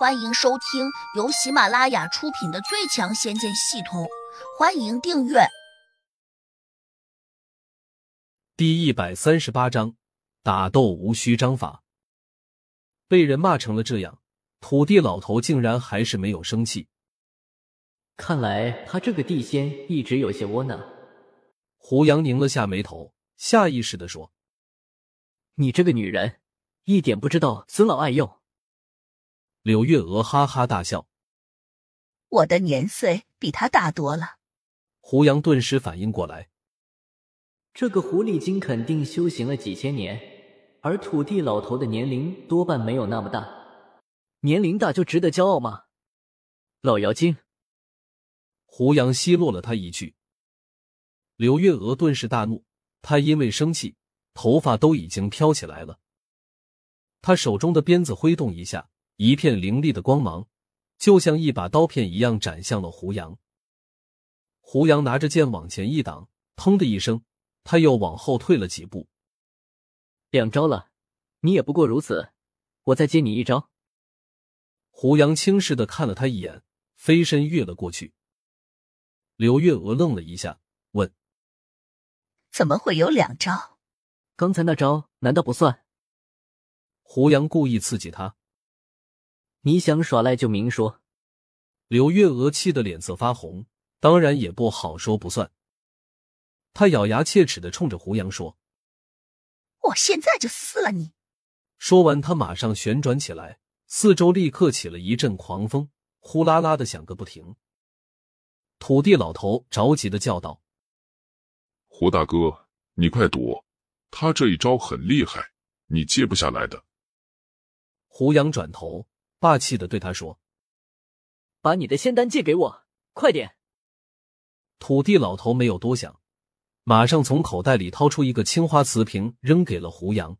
欢迎收听由喜马拉雅出品的《最强仙剑系统》，欢迎订阅。第一百三十八章，打斗无需章法。被人骂成了这样，土地老头竟然还是没有生气。看来他这个地仙一直有些窝囊。胡杨拧了下眉头，下意识的说：“你这个女人，一点不知道尊老爱幼。”柳月娥哈哈大笑：“我的年岁比他大多了。”胡杨顿时反应过来，这个狐狸精肯定修行了几千年，而土地老头的年龄多半没有那么大。年龄大就值得骄傲吗？老妖精！胡杨奚落了他一句。柳月娥顿时大怒，她因为生气，头发都已经飘起来了。她手中的鞭子挥动一下。一片凌厉的光芒，就像一把刀片一样斩向了胡杨。胡杨拿着剑往前一挡，砰的一声，他又往后退了几步。两招了，你也不过如此，我再接你一招。胡杨轻视的看了他一眼，飞身跃了过去。刘月娥愣了一下，问：“怎么会有两招？刚才那招难道不算？”胡杨故意刺激他。你想耍赖就明说。柳月娥气得脸色发红，当然也不好说不算。她咬牙切齿的冲着胡杨说：“我现在就撕了你！”说完，他马上旋转起来，四周立刻起了一阵狂风，呼啦啦的响个不停。土地老头着急的叫道：“胡大哥，你快躲！他这一招很厉害，你接不下来的。”胡杨转头。霸气的对他说：“把你的仙丹借给我，快点！”土地老头没有多想，马上从口袋里掏出一个青花瓷瓶，扔给了胡杨。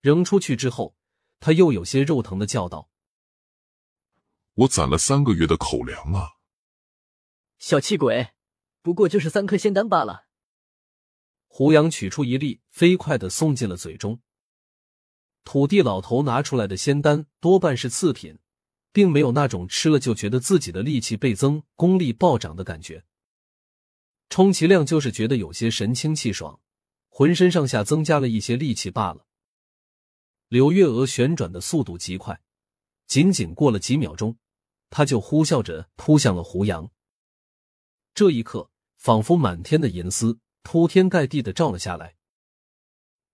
扔出去之后，他又有些肉疼的叫道：“我攒了三个月的口粮啊！”小气鬼，不过就是三颗仙丹罢了。胡杨取出一粒，飞快的送进了嘴中。土地老头拿出来的仙丹多半是次品，并没有那种吃了就觉得自己的力气倍增、功力暴涨的感觉。充其量就是觉得有些神清气爽，浑身上下增加了一些力气罢了。柳月娥旋转的速度极快，仅仅过了几秒钟，她就呼啸着扑向了胡杨。这一刻，仿佛满天的银丝铺天盖地的照了下来。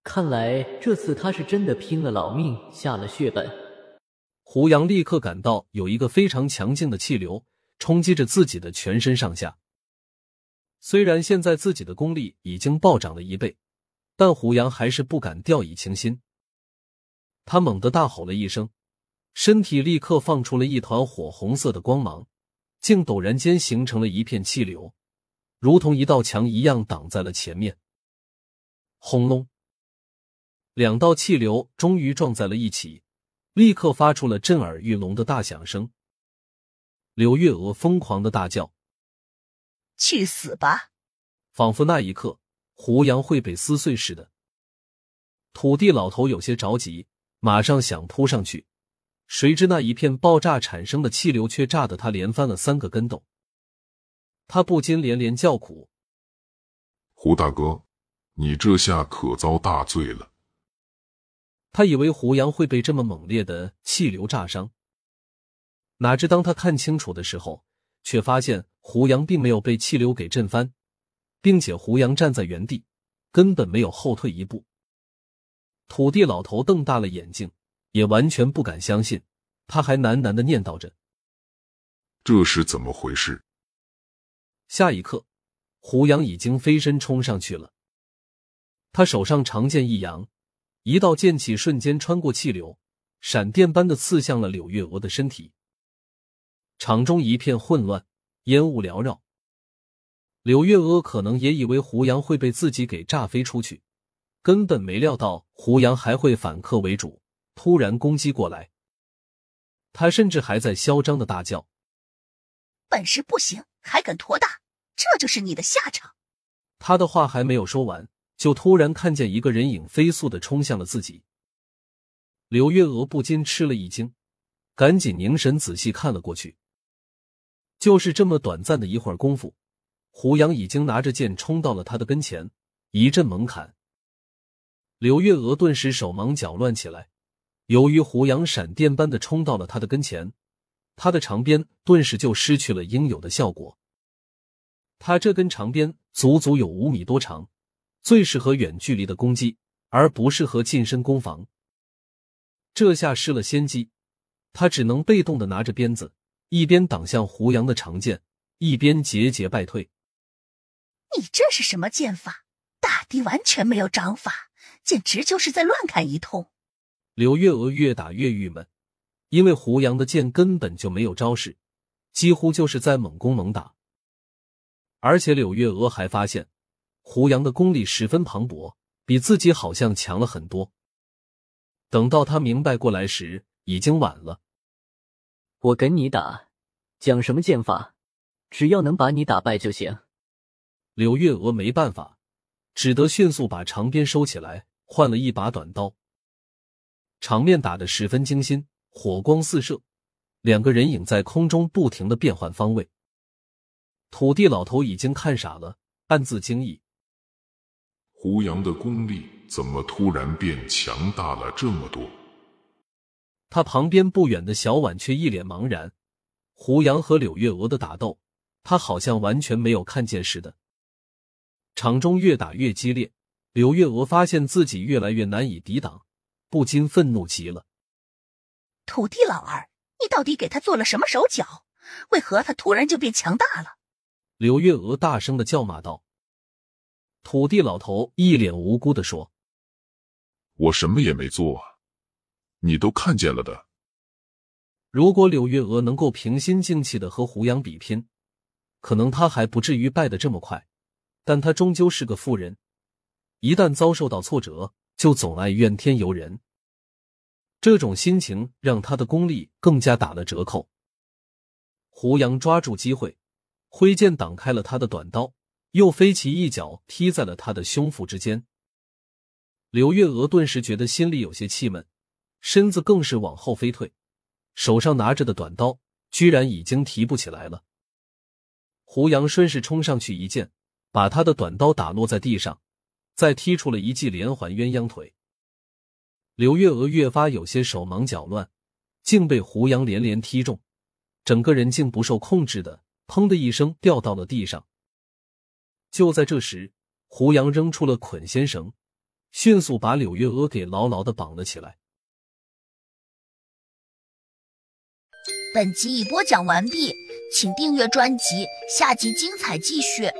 看来这次他是真的拼了老命下了血本。胡杨立刻感到有一个非常强劲的气流冲击着自己的全身上下。虽然现在自己的功力已经暴涨了一倍，但胡杨还是不敢掉以轻心。他猛地大吼了一声，身体立刻放出了一团火红色的光芒，竟陡然间形成了一片气流，如同一道墙一样挡在了前面。轰隆！两道气流终于撞在了一起，立刻发出了震耳欲聋的大响声。柳月娥疯狂的大叫：“去死吧！”仿佛那一刻胡杨会被撕碎似的。土地老头有些着急，马上想扑上去，谁知那一片爆炸产生的气流却炸得他连翻了三个跟斗。他不禁连连叫苦：“胡大哥，你这下可遭大罪了！”他以为胡杨会被这么猛烈的气流炸伤，哪知当他看清楚的时候，却发现胡杨并没有被气流给震翻，并且胡杨站在原地，根本没有后退一步。土地老头瞪大了眼睛，也完全不敢相信，他还喃喃的念叨着：“这是怎么回事？”下一刻，胡杨已经飞身冲上去了，他手上长剑一扬。一道剑气瞬间穿过气流，闪电般的刺向了柳月娥的身体。场中一片混乱，烟雾缭绕。柳月娥可能也以为胡杨会被自己给炸飞出去，根本没料到胡杨还会反客为主，突然攻击过来。他甚至还在嚣张的大叫：“本事不行，还敢托大，这就是你的下场！”他的话还没有说完。就突然看见一个人影飞速的冲向了自己，柳月娥不禁吃了一惊，赶紧凝神仔细看了过去。就是这么短暂的一会儿功夫，胡杨已经拿着剑冲到了他的跟前，一阵猛砍。柳月娥顿时手忙脚乱起来。由于胡杨闪电般的冲到了他的跟前，他的长鞭顿时就失去了应有的效果。他这根长鞭足足有五米多长，最适合远距离的攻击，而不适合近身攻防。这下失了先机，他只能被动的拿着鞭子，一边挡向胡杨的长剑，一边节节败退。你这是什么剑法？大敌完全没有掌法，简直就是在乱砍一通。柳月娥越打越郁闷，因为胡杨的剑根本就没有招式，几乎就是在猛攻猛打。而且柳月娥还发现，胡杨的功力十分磅礴，比自己好像强了很多。等到他明白过来时，已经晚了。我跟你打，讲什么剑法？只要能把你打败就行。柳月娥没办法，只得迅速把长鞭收起来，换了一把短刀。场面打得十分精心，火光四射，两个人影在空中不停的变换方位。土地老头已经看傻了，暗自惊异：胡杨的功力怎么突然变强大了这么多？他旁边不远的小婉却一脸茫然。胡杨和柳月娥的打斗，他好像完全没有看见似的。场中越打越激烈，柳月娥发现自己越来越难以抵挡，不禁愤怒极了：“土地老二，你到底给他做了什么手脚？为何他突然就变强大了？”柳月娥大声的叫骂道：“土地老头一脸无辜的说：‘我什么也没做，你都看见了的。’如果柳月娥能够平心静气的和胡杨比拼，可能他还不至于败得这么快。但他终究是个妇人，一旦遭受到挫折，就总爱怨天尤人。这种心情让他的功力更加打了折扣。胡杨抓住机会。”挥剑挡开了他的短刀，又飞起一脚踢在了他的胸腹之间。刘月娥顿时觉得心里有些气闷，身子更是往后飞退，手上拿着的短刀居然已经提不起来了。胡杨顺势冲上去一剑，把他的短刀打落在地上，再踢出了一记连环鸳鸯腿。刘月娥越发有些手忙脚乱，竟被胡杨连连踢中，整个人竟不受控制的。砰的一声，掉到了地上。就在这时，胡杨扔出了捆仙绳，迅速把柳月娥给牢牢的绑了起来。本集已播讲完毕，请订阅专辑，下集精彩继续。